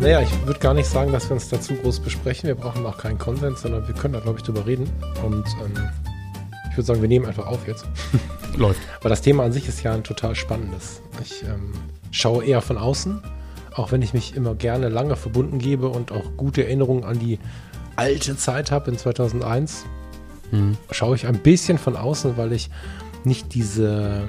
Naja, ich würde gar nicht sagen, dass wir uns dazu groß besprechen. Wir brauchen auch keinen Konsens, sondern wir können da, glaube ich, drüber reden. Und ähm, ich würde sagen, wir nehmen einfach auf jetzt. Läuft. Weil das Thema an sich ist ja ein total spannendes. Ich ähm, schaue eher von außen, auch wenn ich mich immer gerne lange verbunden gebe und auch gute Erinnerungen an die alte Zeit habe in 2001. Mhm. Schaue ich ein bisschen von außen, weil ich nicht diese,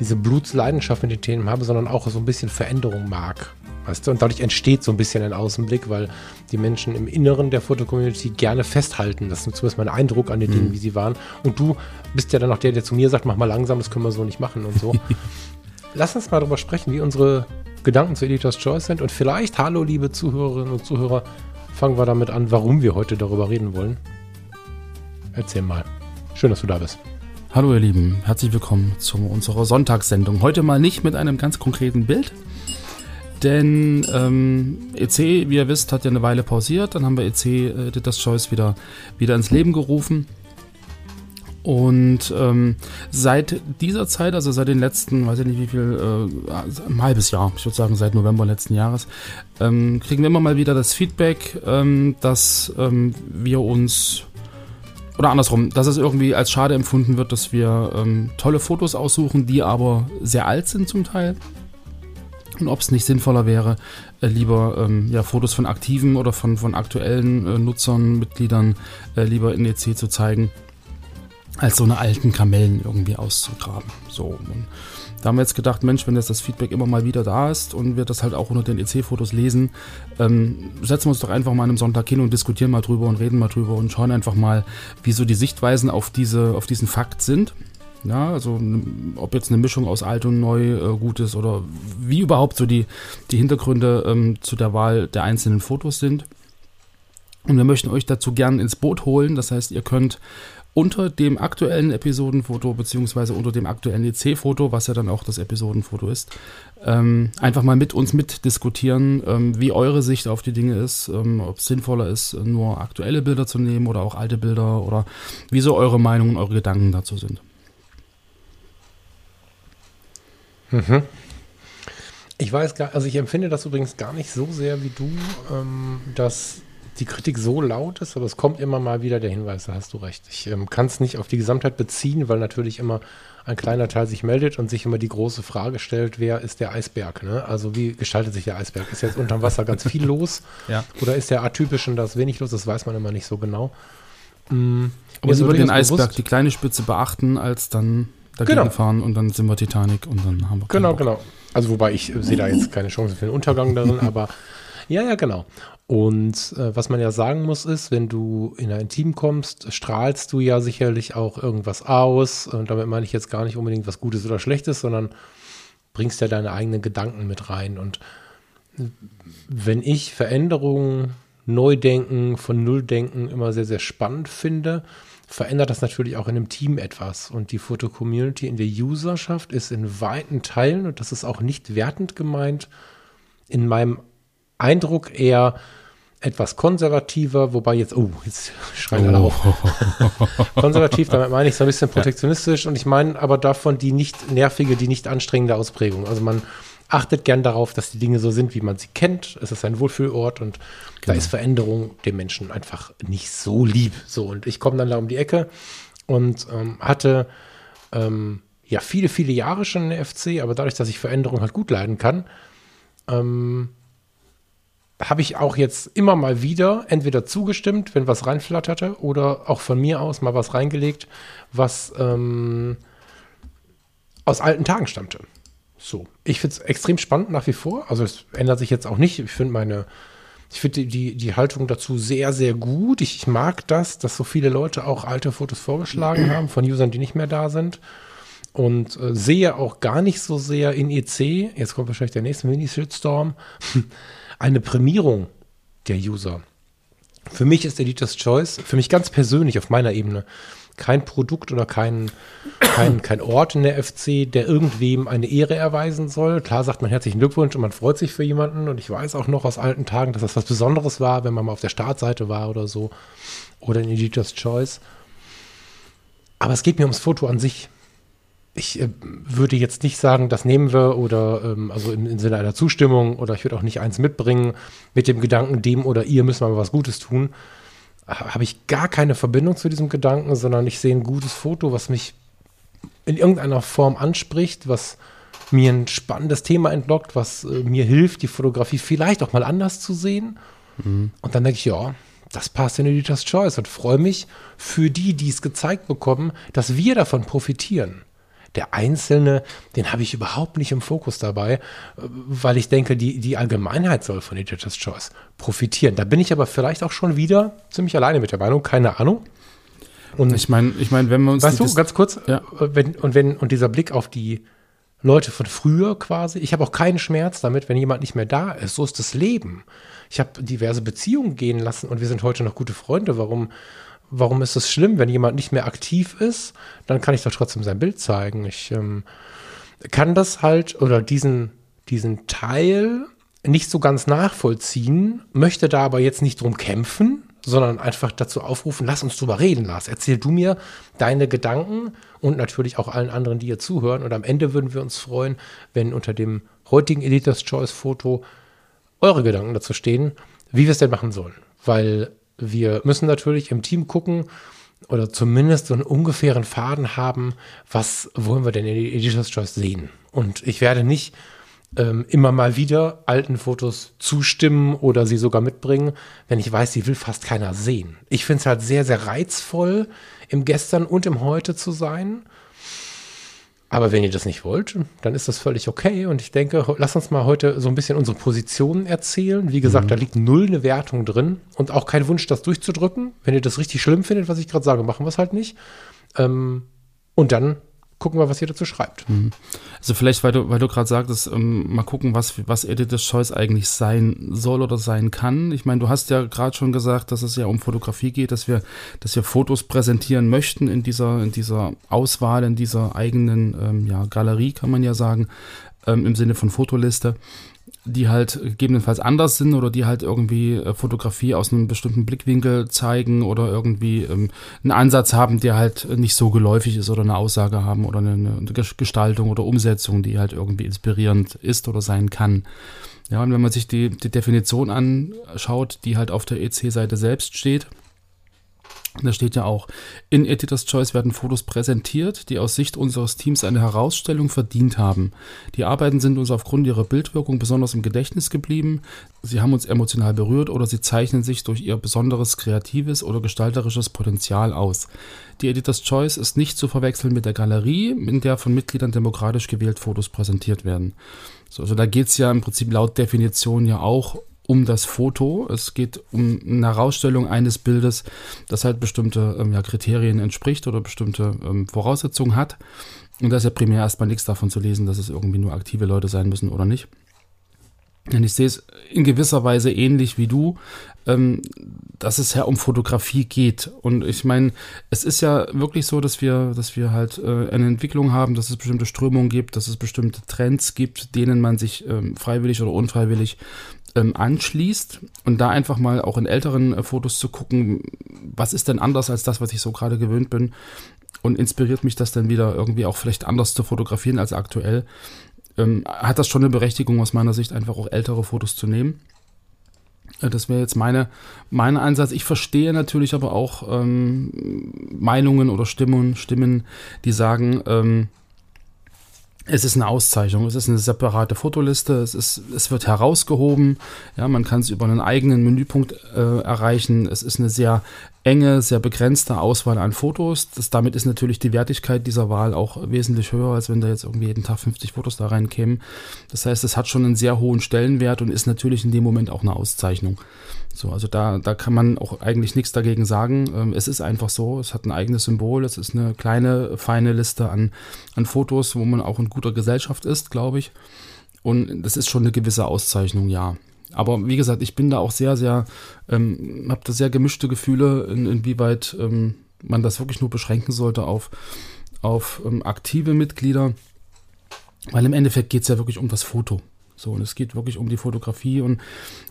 diese Blutsleidenschaft mit den Themen habe, sondern auch so ein bisschen Veränderung mag. Weißt du? Und dadurch entsteht so ein bisschen ein Außenblick, weil die Menschen im Inneren der Fotocommunity gerne festhalten. Das ist zumindest mein Eindruck an den mhm. Dingen, wie sie waren. Und du bist ja dann auch der, der zu mir sagt, mach mal langsam, das können wir so nicht machen und so. Lass uns mal darüber sprechen, wie unsere Gedanken zu Editor's Choice sind. Und vielleicht, hallo liebe Zuhörerinnen und Zuhörer, fangen wir damit an, warum wir heute darüber reden wollen. Erzähl mal. Schön, dass du da bist. Hallo ihr Lieben, herzlich willkommen zu unserer Sonntagssendung. Heute mal nicht mit einem ganz konkreten Bild, denn ähm, EC, wie ihr wisst, hat ja eine Weile pausiert. Dann haben wir EC äh, Editor's Choice wieder, wieder ins Leben gerufen. Und ähm, seit dieser Zeit, also seit den letzten, weiß ich nicht wie viel, äh, ein halbes Jahr, ich würde sagen seit November letzten Jahres, ähm, kriegen wir immer mal wieder das Feedback, ähm, dass ähm, wir uns oder andersrum, dass es irgendwie als schade empfunden wird, dass wir ähm, tolle Fotos aussuchen, die aber sehr alt sind zum Teil und ob es nicht sinnvoller wäre, äh, lieber ähm, ja, Fotos von aktiven oder von, von aktuellen äh, Nutzern, Mitgliedern äh, lieber in EC zu zeigen, als so eine alten Kamellen irgendwie auszugraben. So, und da haben wir jetzt gedacht, Mensch, wenn jetzt das Feedback immer mal wieder da ist und wir das halt auch unter den EC-Fotos lesen, ähm, setzen wir uns doch einfach mal an einem Sonntag hin und diskutieren mal drüber und reden mal drüber und schauen einfach mal, wie so die Sichtweisen auf, diese, auf diesen Fakt sind ja, also ob jetzt eine Mischung aus alt und neu äh, gut ist oder wie überhaupt so die, die Hintergründe ähm, zu der Wahl der einzelnen Fotos sind. Und wir möchten euch dazu gern ins Boot holen. Das heißt, ihr könnt unter dem aktuellen Episodenfoto beziehungsweise unter dem aktuellen EC-Foto, was ja dann auch das Episodenfoto ist, ähm, einfach mal mit uns mitdiskutieren, ähm, wie eure Sicht auf die Dinge ist, ähm, ob es sinnvoller ist, nur aktuelle Bilder zu nehmen oder auch alte Bilder oder wie so eure Meinungen, eure Gedanken dazu sind. Mhm. Ich weiß gar, also ich empfinde das übrigens gar nicht so sehr wie du, ähm, dass die Kritik so laut ist, aber es kommt immer mal wieder der Hinweis, da hast du recht. Ich ähm, kann es nicht auf die Gesamtheit beziehen, weil natürlich immer ein kleiner Teil sich meldet und sich immer die große Frage stellt, wer ist der Eisberg? Ne? Also wie gestaltet sich der Eisberg? Ist jetzt unterm Wasser ganz viel los? ja. Oder ist der atypisch und da ist wenig los? Das weiß man immer nicht so genau. Mhm. Aber lieber den Eisberg, bewusst, die kleine Spitze beachten, als dann dagegen genau. fahren und dann sind wir Titanic und dann haben wir Genau, Bock. genau. Also wobei ich sehe da jetzt keine Chance für den Untergang darin, aber ja, ja, genau. Und äh, was man ja sagen muss, ist, wenn du in ein Team kommst, strahlst du ja sicherlich auch irgendwas aus. Und damit meine ich jetzt gar nicht unbedingt was Gutes oder Schlechtes, sondern bringst ja deine eigenen Gedanken mit rein. Und wenn ich Veränderungen, Neudenken, von Nulldenken immer sehr, sehr spannend finde, verändert das natürlich auch in einem Team etwas. Und die Foto-Community in der Userschaft ist in weiten Teilen, und das ist auch nicht wertend gemeint, in meinem Eindruck eher etwas konservativer, wobei jetzt, oh, jetzt schreien alle oh. auf. Konservativ, damit meine ich so ein bisschen protektionistisch und ich meine aber davon die nicht nervige, die nicht anstrengende Ausprägung. Also man achtet gern darauf, dass die Dinge so sind, wie man sie kennt. Es ist ein Wohlfühlort und genau. da ist Veränderung dem Menschen einfach nicht so lieb. So, und ich komme dann da um die Ecke und ähm, hatte ähm, ja viele, viele Jahre schon in der FC, aber dadurch, dass ich Veränderung halt gut leiden kann, ähm, habe ich auch jetzt immer mal wieder entweder zugestimmt, wenn was reinflatterte, oder auch von mir aus mal was reingelegt, was ähm, aus alten Tagen stammte. So. Ich finde es extrem spannend nach wie vor. Also es ändert sich jetzt auch nicht. Ich finde meine, ich finde die, die Haltung dazu sehr, sehr gut. Ich, ich, mag das, dass so viele Leute auch alte Fotos vorgeschlagen haben von Usern, die nicht mehr da sind. Und äh, sehe auch gar nicht so sehr in EC, jetzt kommt wahrscheinlich der nächste Mini-Shitstorm, eine Prämierung der User. Für mich ist Editor's Choice, für mich ganz persönlich auf meiner Ebene, kein Produkt oder kein, kein, kein Ort in der FC, der irgendwem eine Ehre erweisen soll. Klar sagt man herzlichen Glückwunsch und man freut sich für jemanden. Und ich weiß auch noch aus alten Tagen, dass das was Besonderes war, wenn man mal auf der Startseite war oder so. Oder in Editor's Choice. Aber es geht mir ums Foto an sich. Ich äh, würde jetzt nicht sagen, das nehmen wir oder ähm, also im, im, Sinne einer Zustimmung oder ich würde auch nicht eins mitbringen mit dem Gedanken, dem oder ihr müssen wir mal was Gutes tun habe ich gar keine Verbindung zu diesem Gedanken, sondern ich sehe ein gutes Foto, was mich in irgendeiner Form anspricht, was mir ein spannendes Thema entlockt, was äh, mir hilft, die Fotografie vielleicht auch mal anders zu sehen. Mhm. Und dann denke ich, ja, das passt in Editor's Choice und freue mich für die, die es gezeigt bekommen, dass wir davon profitieren der Einzelne, den habe ich überhaupt nicht im Fokus dabei, weil ich denke, die, die Allgemeinheit soll von Editor's Choice profitieren. Da bin ich aber vielleicht auch schon wieder ziemlich alleine mit der Meinung, keine Ahnung. Und ich meine, ich meine, wenn wir uns. Weißt du, ganz kurz, ja. wenn, und wenn, und dieser Blick auf die Leute von früher quasi, ich habe auch keinen Schmerz damit, wenn jemand nicht mehr da ist. So ist das Leben. Ich habe diverse Beziehungen gehen lassen und wir sind heute noch gute Freunde. Warum warum ist es schlimm, wenn jemand nicht mehr aktiv ist? Dann kann ich doch trotzdem sein Bild zeigen. Ich ähm, kann das halt oder diesen, diesen Teil nicht so ganz nachvollziehen, möchte da aber jetzt nicht drum kämpfen, sondern einfach dazu aufrufen, lass uns drüber reden, Lars. Erzähl du mir deine Gedanken und natürlich auch allen anderen, die hier zuhören. Und am Ende würden wir uns freuen, wenn unter dem heutigen Editor's Choice Foto eure Gedanken dazu stehen, wie wir es denn machen sollen. Weil wir müssen natürlich im Team gucken oder zumindest so einen ungefähren Faden haben, was wollen wir denn in Editor's Choice sehen. Und ich werde nicht ähm, immer mal wieder alten Fotos zustimmen oder sie sogar mitbringen, wenn ich weiß, sie will fast keiner sehen. Ich finde es halt sehr, sehr reizvoll, im Gestern und im Heute zu sein. Aber wenn ihr das nicht wollt, dann ist das völlig okay. Und ich denke, lass uns mal heute so ein bisschen unsere Positionen erzählen. Wie gesagt, mhm. da liegt null eine Wertung drin und auch kein Wunsch, das durchzudrücken. Wenn ihr das richtig schlimm findet, was ich gerade sage, machen wir es halt nicht. Ähm, und dann gucken wir, was ihr dazu schreibt. Mhm. Also vielleicht, weil du, weil du gerade sagtest, ähm, mal gucken, was, was Editor's Choice eigentlich sein soll oder sein kann. Ich meine, du hast ja gerade schon gesagt, dass es ja um Fotografie geht, dass wir, dass wir Fotos präsentieren möchten in dieser, in dieser Auswahl, in dieser eigenen ähm, ja, Galerie, kann man ja sagen, ähm, im Sinne von Fotoliste die halt gegebenenfalls anders sind oder die halt irgendwie äh, Fotografie aus einem bestimmten Blickwinkel zeigen oder irgendwie ähm, einen Ansatz haben, der halt nicht so geläufig ist oder eine Aussage haben oder eine, eine Gestaltung oder Umsetzung, die halt irgendwie inspirierend ist oder sein kann. Ja, und wenn man sich die, die Definition anschaut, die halt auf der EC-Seite selbst steht, da steht ja auch, in Editor's Choice werden Fotos präsentiert, die aus Sicht unseres Teams eine Herausstellung verdient haben. Die Arbeiten sind uns aufgrund ihrer Bildwirkung besonders im Gedächtnis geblieben, sie haben uns emotional berührt oder sie zeichnen sich durch ihr besonderes kreatives oder gestalterisches Potenzial aus. Die Editor's Choice ist nicht zu verwechseln mit der Galerie, in der von Mitgliedern demokratisch gewählt Fotos präsentiert werden. So, also da geht es ja im Prinzip laut Definition ja auch um das Foto. Es geht um eine Herausstellung eines Bildes, das halt bestimmte ähm, ja, Kriterien entspricht oder bestimmte ähm, Voraussetzungen hat. Und da ist ja primär erstmal nichts davon zu lesen, dass es irgendwie nur aktive Leute sein müssen oder nicht. Und ich sehe es in gewisser Weise ähnlich wie du, ähm, dass es ja um Fotografie geht. Und ich meine, es ist ja wirklich so, dass wir, dass wir halt äh, eine Entwicklung haben, dass es bestimmte Strömungen gibt, dass es bestimmte Trends gibt, denen man sich ähm, freiwillig oder unfreiwillig ähm, anschließt und da einfach mal auch in älteren äh, Fotos zu gucken, was ist denn anders als das, was ich so gerade gewöhnt bin und inspiriert mich das dann wieder irgendwie auch vielleicht anders zu fotografieren als aktuell. Ähm, hat das schon eine Berechtigung aus meiner Sicht, einfach auch ältere Fotos zu nehmen. Äh, das wäre jetzt meine, mein Einsatz. Ich verstehe natürlich aber auch ähm, Meinungen oder Stimmen, Stimmen, die sagen, ähm, es ist eine Auszeichnung, es ist eine separate Fotoliste, es, ist, es wird herausgehoben, ja, man kann es über einen eigenen Menüpunkt äh, erreichen. Es ist eine sehr enge, sehr begrenzte Auswahl an Fotos. Das, damit ist natürlich die Wertigkeit dieser Wahl auch wesentlich höher, als wenn da jetzt irgendwie jeden Tag 50 Fotos da reinkämen. Das heißt, es hat schon einen sehr hohen Stellenwert und ist natürlich in dem Moment auch eine Auszeichnung. So, also da, da kann man auch eigentlich nichts dagegen sagen. Ähm, es ist einfach so, es hat ein eigenes Symbol, es ist eine kleine, feine Liste an, an Fotos, wo man auch in guter Gesellschaft ist, glaube ich. Und das ist schon eine gewisse Auszeichnung, ja. Aber wie gesagt, ich bin da auch sehr, sehr, ähm, habe da sehr gemischte Gefühle, in, inwieweit ähm, man das wirklich nur beschränken sollte auf, auf ähm, aktive Mitglieder. Weil im Endeffekt geht es ja wirklich um das Foto. So, und es geht wirklich um die Fotografie. Und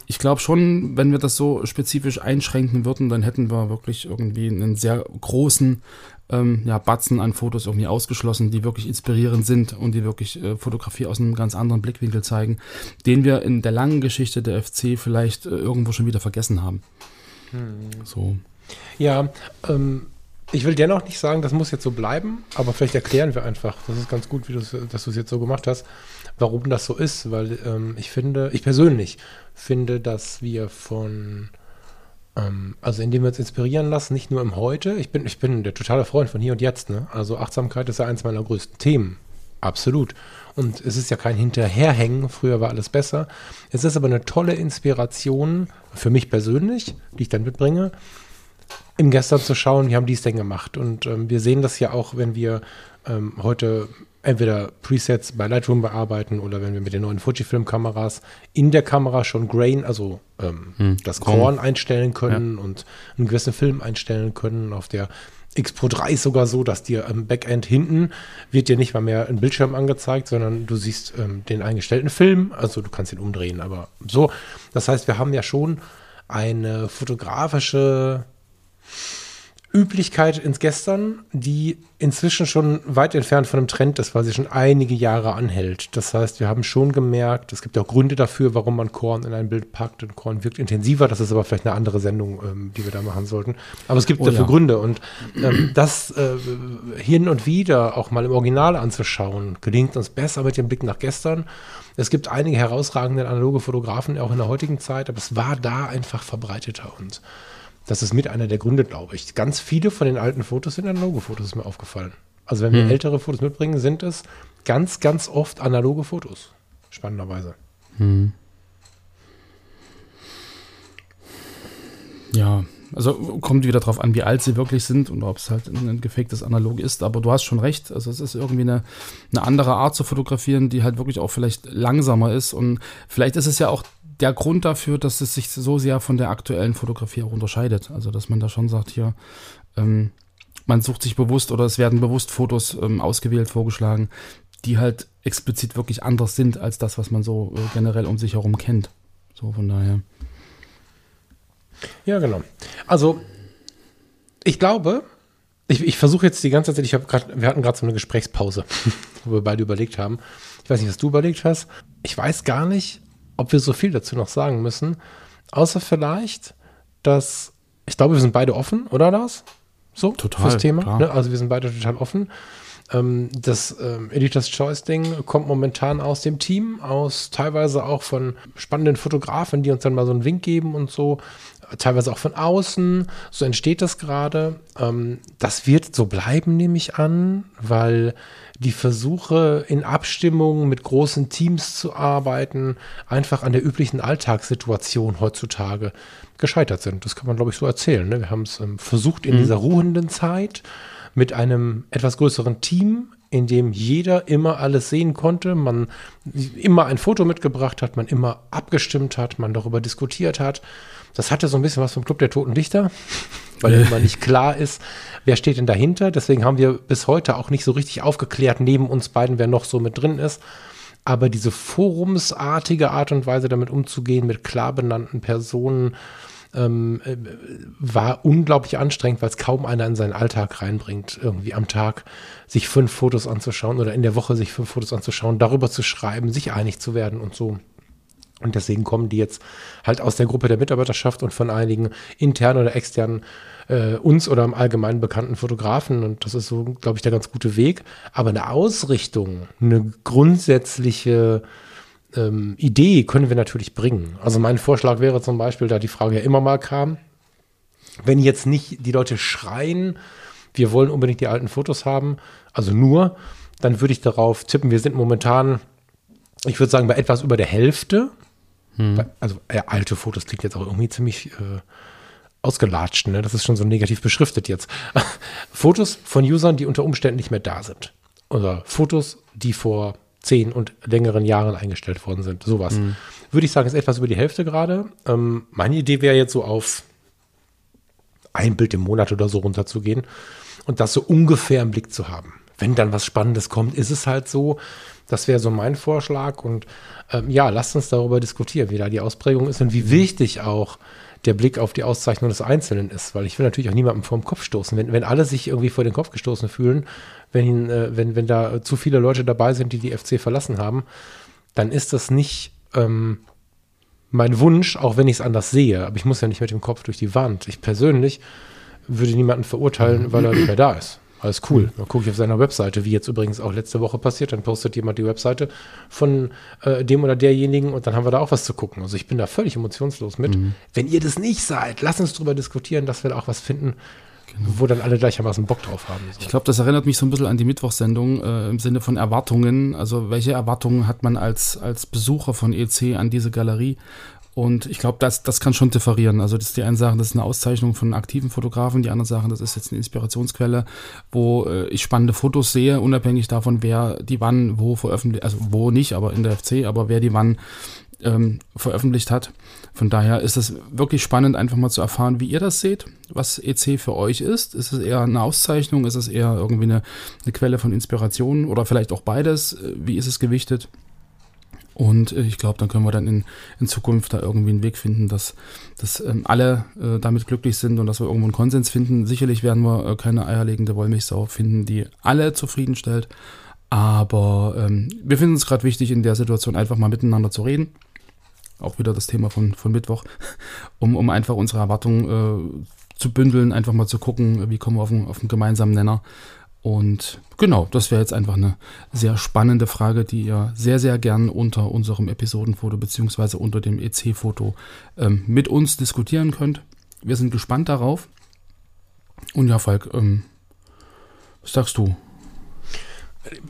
ich glaube schon, wenn wir das so spezifisch einschränken würden, dann hätten wir wirklich irgendwie einen sehr großen ähm, ja, Batzen an Fotos irgendwie ausgeschlossen, die wirklich inspirierend sind und die wirklich äh, Fotografie aus einem ganz anderen Blickwinkel zeigen, den wir in der langen Geschichte der FC vielleicht äh, irgendwo schon wieder vergessen haben. Hm. So. Ja, ähm, ich will dennoch nicht sagen, das muss jetzt so bleiben, aber vielleicht erklären wir einfach, das ist ganz gut, wie dass du es jetzt so gemacht hast, warum das so ist, weil ähm, ich finde, ich persönlich finde, dass wir von ähm, also indem wir uns inspirieren lassen, nicht nur im Heute. Ich bin, ich bin der totale Freund von hier und jetzt. Ne? Also Achtsamkeit ist ja eins meiner größten Themen. Absolut. Und es ist ja kein Hinterherhängen, früher war alles besser. Es ist aber eine tolle Inspiration für mich persönlich, die ich dann mitbringe, im Gestern zu schauen, wie haben die es denn gemacht. Und ähm, wir sehen das ja auch, wenn wir ähm, heute entweder Presets bei Lightroom bearbeiten oder wenn wir mit den neuen Fujifilm-Kameras in der Kamera schon Grain, also ähm, hm. das Korn einstellen können ja. und einen gewissen Film einstellen können. Auf der X Pro 3 ist sogar so, dass dir am Backend hinten wird dir nicht mal mehr ein Bildschirm angezeigt, sondern du siehst ähm, den eingestellten Film. Also du kannst ihn umdrehen, aber so. Das heißt, wir haben ja schon eine fotografische Üblichkeit ins Gestern, die inzwischen schon weit entfernt von einem Trend ist, weil sie schon einige Jahre anhält. Das heißt, wir haben schon gemerkt, es gibt auch Gründe dafür, warum man Korn in ein Bild packt und Korn wirkt intensiver. Das ist aber vielleicht eine andere Sendung, ähm, die wir da machen sollten. Aber es gibt oh, dafür ja. Gründe und ähm, das äh, hin und wieder auch mal im Original anzuschauen, gelingt uns besser mit dem Blick nach gestern. Es gibt einige herausragende analoge Fotografen auch in der heutigen Zeit, aber es war da einfach verbreiteter und das ist mit einer der Gründe, glaube ich. Ganz viele von den alten Fotos sind analoge Fotos, ist mir aufgefallen. Also wenn wir hm. ältere Fotos mitbringen, sind es ganz, ganz oft analoge Fotos. Spannenderweise. Hm. Ja, also kommt wieder darauf an, wie alt sie wirklich sind und ob es halt ein gefaktes Analog ist. Aber du hast schon recht. Also es ist irgendwie eine, eine andere Art zu fotografieren, die halt wirklich auch vielleicht langsamer ist. Und vielleicht ist es ja auch der Grund dafür, dass es sich so sehr von der aktuellen Fotografie auch unterscheidet. Also, dass man da schon sagt, hier, ähm, man sucht sich bewusst oder es werden bewusst Fotos ähm, ausgewählt, vorgeschlagen, die halt explizit wirklich anders sind als das, was man so äh, generell um sich herum kennt. So, von daher. Ja, genau. Also, ich glaube, ich, ich versuche jetzt die ganze Zeit, ich habe gerade, wir hatten gerade so eine Gesprächspause, wo wir beide überlegt haben. Ich weiß nicht, was du überlegt hast. Ich weiß gar nicht, ob wir so viel dazu noch sagen müssen. Außer vielleicht, dass ich glaube, wir sind beide offen, oder Lars? So, total, fürs Thema. Ne? Also wir sind beide total offen. Ähm, das ähm, Editor's Choice-Ding kommt momentan aus dem Team, aus teilweise auch von spannenden Fotografen, die uns dann mal so einen Wink geben und so. Teilweise auch von außen. So entsteht das gerade. Ähm, das wird so bleiben, nehme ich an, weil die Versuche in Abstimmung mit großen Teams zu arbeiten, einfach an der üblichen Alltagssituation heutzutage gescheitert sind. Das kann man, glaube ich, so erzählen. Ne? Wir haben es ähm, versucht in mhm. dieser ruhenden Zeit mit einem etwas größeren Team, in dem jeder immer alles sehen konnte, man immer ein Foto mitgebracht hat, man immer abgestimmt hat, man darüber diskutiert hat. Das hatte so ein bisschen was vom Club der Toten Dichter, weil immer nicht klar ist, wer steht denn dahinter. Deswegen haben wir bis heute auch nicht so richtig aufgeklärt, neben uns beiden, wer noch so mit drin ist. Aber diese forumsartige Art und Weise, damit umzugehen, mit klar benannten Personen, ähm, äh, war unglaublich anstrengend, weil es kaum einer in seinen Alltag reinbringt, irgendwie am Tag sich fünf Fotos anzuschauen oder in der Woche sich fünf Fotos anzuschauen, darüber zu schreiben, sich einig zu werden und so. Und deswegen kommen die jetzt halt aus der Gruppe der Mitarbeiterschaft und von einigen internen oder externen äh, uns oder im Allgemeinen bekannten Fotografen. Und das ist so, glaube ich, der ganz gute Weg. Aber eine Ausrichtung, eine grundsätzliche ähm, Idee können wir natürlich bringen. Also mein Vorschlag wäre zum Beispiel, da die Frage ja immer mal kam, wenn jetzt nicht die Leute schreien, wir wollen unbedingt die alten Fotos haben, also nur, dann würde ich darauf tippen, wir sind momentan, ich würde sagen, bei etwas über der Hälfte hm. Also äh, alte Fotos klingt jetzt auch irgendwie ziemlich äh, ausgelatscht, ne? Das ist schon so negativ beschriftet jetzt. Fotos von Usern, die unter Umständen nicht mehr da sind. Oder Fotos, die vor zehn und längeren Jahren eingestellt worden sind. Sowas. Hm. würde ich sagen, ist etwas über die Hälfte gerade. Ähm, meine Idee wäre jetzt so auf ein Bild im Monat oder so runterzugehen und das so ungefähr im Blick zu haben. Wenn dann was Spannendes kommt, ist es halt so. Das wäre so mein Vorschlag. Und ähm, ja, lasst uns darüber diskutieren, wie da die Ausprägung ist und wie wichtig auch der Blick auf die Auszeichnung des Einzelnen ist, weil ich will natürlich auch niemandem vor den Kopf stoßen. Wenn, wenn alle sich irgendwie vor den Kopf gestoßen fühlen, wenn, äh, wenn, wenn da zu viele Leute dabei sind, die die FC verlassen haben, dann ist das nicht ähm, mein Wunsch, auch wenn ich es anders sehe. Aber ich muss ja nicht mit dem Kopf durch die Wand. Ich persönlich würde niemanden verurteilen, weil er nicht mehr da ist. Alles cool. Dann gucke ich auf seiner Webseite, wie jetzt übrigens auch letzte Woche passiert. Dann postet jemand die Webseite von äh, dem oder derjenigen und dann haben wir da auch was zu gucken. Also ich bin da völlig emotionslos mit. Mhm. Wenn ihr das nicht seid, lasst uns darüber diskutieren, dass wir da auch was finden, genau. wo dann alle gleichermaßen Bock drauf haben. So. Ich glaube, das erinnert mich so ein bisschen an die Mittwochssendung äh, im Sinne von Erwartungen. Also welche Erwartungen hat man als, als Besucher von EC an diese Galerie? Und ich glaube, das, das kann schon differieren. Also das ist die einen sagen, das ist eine Auszeichnung von aktiven Fotografen, die anderen sagen, das ist jetzt eine Inspirationsquelle, wo äh, ich spannende Fotos sehe, unabhängig davon, wer die wann wo veröffentlicht, also wo nicht, aber in der FC, aber wer die wann ähm, veröffentlicht hat. Von daher ist es wirklich spannend, einfach mal zu erfahren, wie ihr das seht, was EC für euch ist. Ist es eher eine Auszeichnung? Ist es eher irgendwie eine, eine Quelle von Inspiration oder vielleicht auch beides? Wie ist es gewichtet? Und äh, ich glaube, dann können wir dann in, in Zukunft da irgendwie einen Weg finden, dass, dass ähm, alle äh, damit glücklich sind und dass wir irgendwo einen Konsens finden. Sicherlich werden wir äh, keine eierlegende Wollmilchsau finden, die alle zufriedenstellt. Aber ähm, wir finden es gerade wichtig, in der Situation einfach mal miteinander zu reden. Auch wieder das Thema von, von Mittwoch, um, um einfach unsere Erwartungen äh, zu bündeln, einfach mal zu gucken, wie kommen wir auf einen, auf einen gemeinsamen Nenner und genau, das wäre jetzt einfach eine sehr spannende Frage, die ihr sehr, sehr gern unter unserem Episodenfoto beziehungsweise unter dem EC-Foto ähm, mit uns diskutieren könnt. Wir sind gespannt darauf. Und ja, Falk, ähm, was sagst du?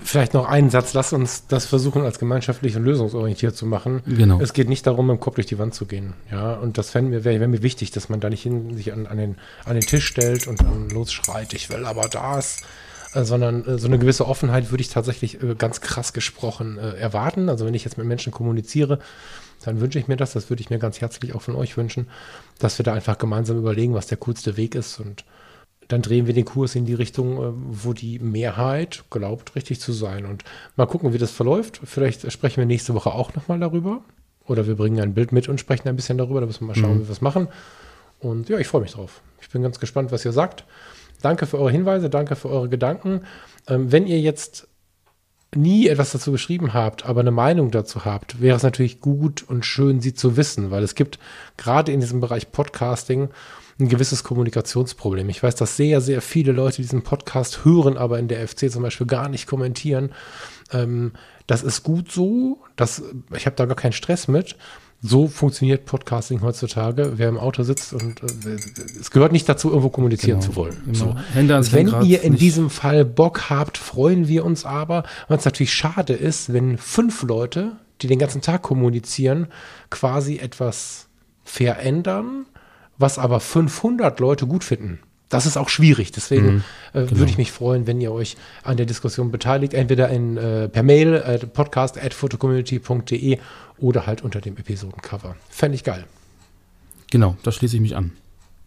Vielleicht noch einen Satz. Lass uns das versuchen, als gemeinschaftlich und lösungsorientiert zu machen. Genau. Es geht nicht darum, im Kopf durch die Wand zu gehen. Ja, und das wäre wär mir wichtig, dass man da nicht hin, sich an, an, den, an den Tisch stellt und dann losschreit, ich will aber das sondern äh, so eine gewisse Offenheit würde ich tatsächlich äh, ganz krass gesprochen erwarten. Also wenn ich jetzt mit Menschen kommuniziere, dann wünsche ich mir das, das würde ich mir ganz herzlich auch von euch wünschen, dass wir da einfach gemeinsam überlegen, was der coolste Weg ist und dann drehen wir den Kurs in die Richtung, wo die Mehrheit glaubt, richtig zu sein. Und mal gucken, wie das verläuft. Vielleicht sprechen wir nächste Woche auch nochmal darüber. Oder wir bringen ein Bild mit und sprechen ein bisschen darüber. Da müssen wir mal schauen, mhm. wie wir es machen. Und ja, ich freue mich drauf. Ich bin ganz gespannt, was ihr sagt. Danke für eure Hinweise, danke für eure Gedanken. Ähm, wenn ihr jetzt nie etwas dazu geschrieben habt, aber eine Meinung dazu habt, wäre es natürlich gut und schön, sie zu wissen, weil es gibt gerade in diesem Bereich Podcasting ein gewisses Kommunikationsproblem. Ich weiß, dass sehr, sehr viele Leute diesen Podcast hören, aber in der FC zum Beispiel gar nicht kommentieren. Ähm, das ist gut so. Das, ich habe da gar keinen Stress mit so funktioniert Podcasting heutzutage. Wer im Auto sitzt und äh, es gehört nicht dazu, irgendwo kommunizieren genau. zu wollen. So. Wenn ihr in diesem Fall Bock habt, freuen wir uns aber. Was natürlich schade ist, wenn fünf Leute, die den ganzen Tag kommunizieren, quasi etwas verändern, was aber 500 Leute gut finden das ist auch schwierig. Deswegen mhm, äh, genau. würde ich mich freuen, wenn ihr euch an der Diskussion beteiligt, entweder in, äh, per Mail äh, podcast at photocommunity.de oder halt unter dem Episodencover. Fände ich geil. Genau, da schließe ich mich an.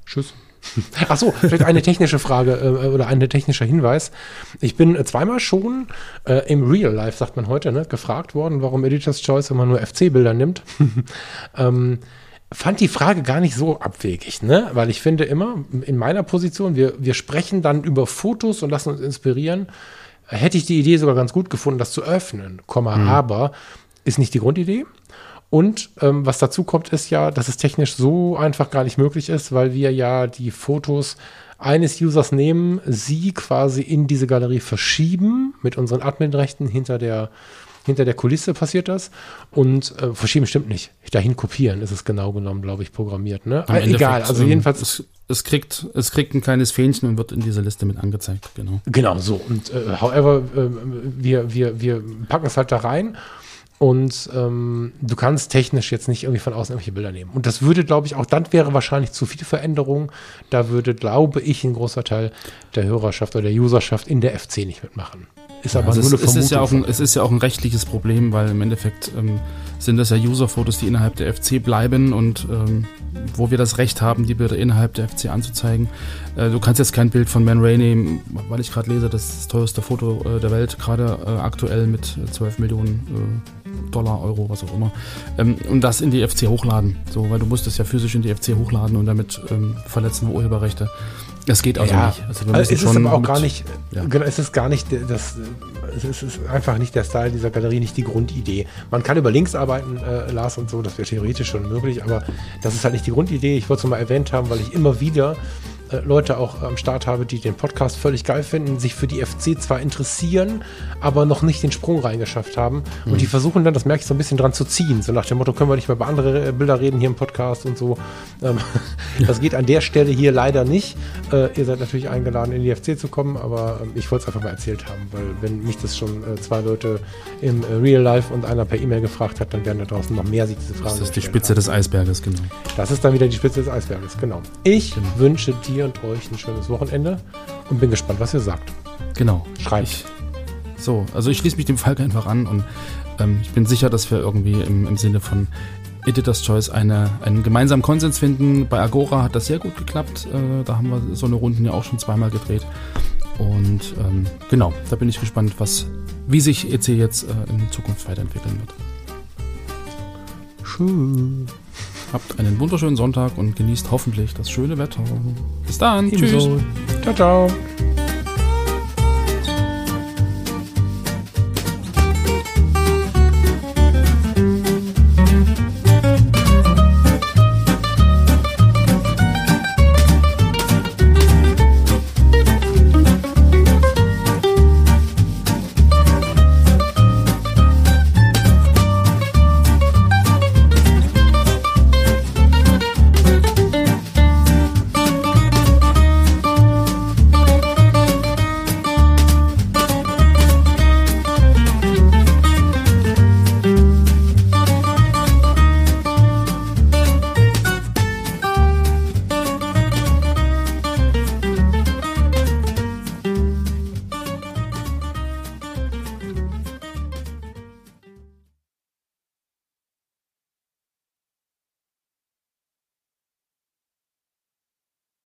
Tschüss. Achso, vielleicht eine technische Frage äh, oder ein technischer Hinweis. Ich bin zweimal schon äh, im Real Life, sagt man heute, ne, gefragt worden, warum Editor's Choice immer nur FC-Bilder nimmt. ähm, fand die Frage gar nicht so abwegig, ne? Weil ich finde immer, in meiner Position, wir, wir sprechen dann über Fotos und lassen uns inspirieren. Hätte ich die Idee sogar ganz gut gefunden, das zu öffnen, Komma, mhm. aber ist nicht die Grundidee. Und ähm, was dazu kommt, ist ja, dass es technisch so einfach gar nicht möglich ist, weil wir ja die Fotos eines Users nehmen, sie quasi in diese Galerie verschieben mit unseren Adminrechten hinter der hinter der Kulisse passiert das. Und äh, verschieben stimmt nicht. Dahin kopieren ist es genau genommen, glaube ich, programmiert. Ne? Äh, egal, also ähm, jedenfalls. Es, es, kriegt, es kriegt ein kleines Fähnchen und wird in dieser Liste mit angezeigt, genau. Genau, so. Und äh, however, äh, wir, wir, wir packen es halt da rein. Und ähm, du kannst technisch jetzt nicht irgendwie von außen irgendwelche Bilder nehmen. Und das würde, glaube ich, auch dann wäre wahrscheinlich zu viel Veränderung. Da würde, glaube ich, ein großer Teil der Hörerschaft oder der Userschaft in der FC nicht mitmachen ist aber Also nur es, eine es, Vermutung. ist ja auch ein, es ist ja auch ein rechtliches Problem, weil im Endeffekt ähm, sind das ja User-Fotos, die innerhalb der FC bleiben und ähm, wo wir das Recht haben, die Bilder innerhalb der FC anzuzeigen. Äh, du kannst jetzt kein Bild von Man Ray nehmen, weil ich gerade lese, das ist das teuerste Foto äh, der Welt, gerade äh, aktuell mit äh, 12 Millionen äh, Dollar, Euro, was auch immer. Ähm, und das in die FC hochladen. So, weil du musst es ja physisch in die FC hochladen und damit ähm, verletzen wir Urheberrechte. Das geht also ja, nicht. Also also es ist aber auch gar nicht, ja. genau, es ist gar nicht das, es ist, einfach nicht der Style dieser Galerie, nicht die Grundidee. Man kann über Links arbeiten, äh, Lars und so, das wäre theoretisch schon möglich, aber das ist halt nicht die Grundidee. Ich wollte es mal erwähnt haben, weil ich immer wieder Leute auch am Start habe, die den Podcast völlig geil finden, sich für die FC zwar interessieren, aber noch nicht den Sprung reingeschafft haben. Und Mhm. die versuchen dann, das merke ich so ein bisschen dran zu ziehen. So nach dem Motto, können wir nicht mal über andere äh, Bilder reden hier im Podcast und so. Ähm, das geht an der Stelle hier leider nicht. Äh, ihr seid natürlich eingeladen, in die FC zu kommen, aber ähm, ich wollte es einfach mal erzählt haben, weil wenn mich das schon äh, zwei Leute im äh, Real Life und einer per E-Mail gefragt hat, dann werden da draußen noch mehr sich diese Fragen Das ist die Spitze haben. des Eisberges, genau. Das ist dann wieder die Spitze des Eisberges, genau. Ich Genau. wünsche dir und euch ein schönes Wochenende und bin gespannt, was ihr sagt. Genau. Schreibt. Ich, so, also ich schließe mich dem Falk einfach an und ähm, ich bin sicher, dass wir irgendwie im, im Sinne von Editor's Choice eine, einen gemeinsamen Konsens finden. Bei Agora hat das sehr gut geklappt. Äh, da haben wir so eine Runden ja auch schon zweimal gedreht. Und ähm, genau, da bin ich gespannt, was, wie sich EC jetzt äh, in Zukunft weiterentwickeln wird. Tschüss. Habt einen wunderschönen Sonntag und genießt hoffentlich das schöne Wetter. Bis dann. Tschüss. Ebenso. Ciao, ciao.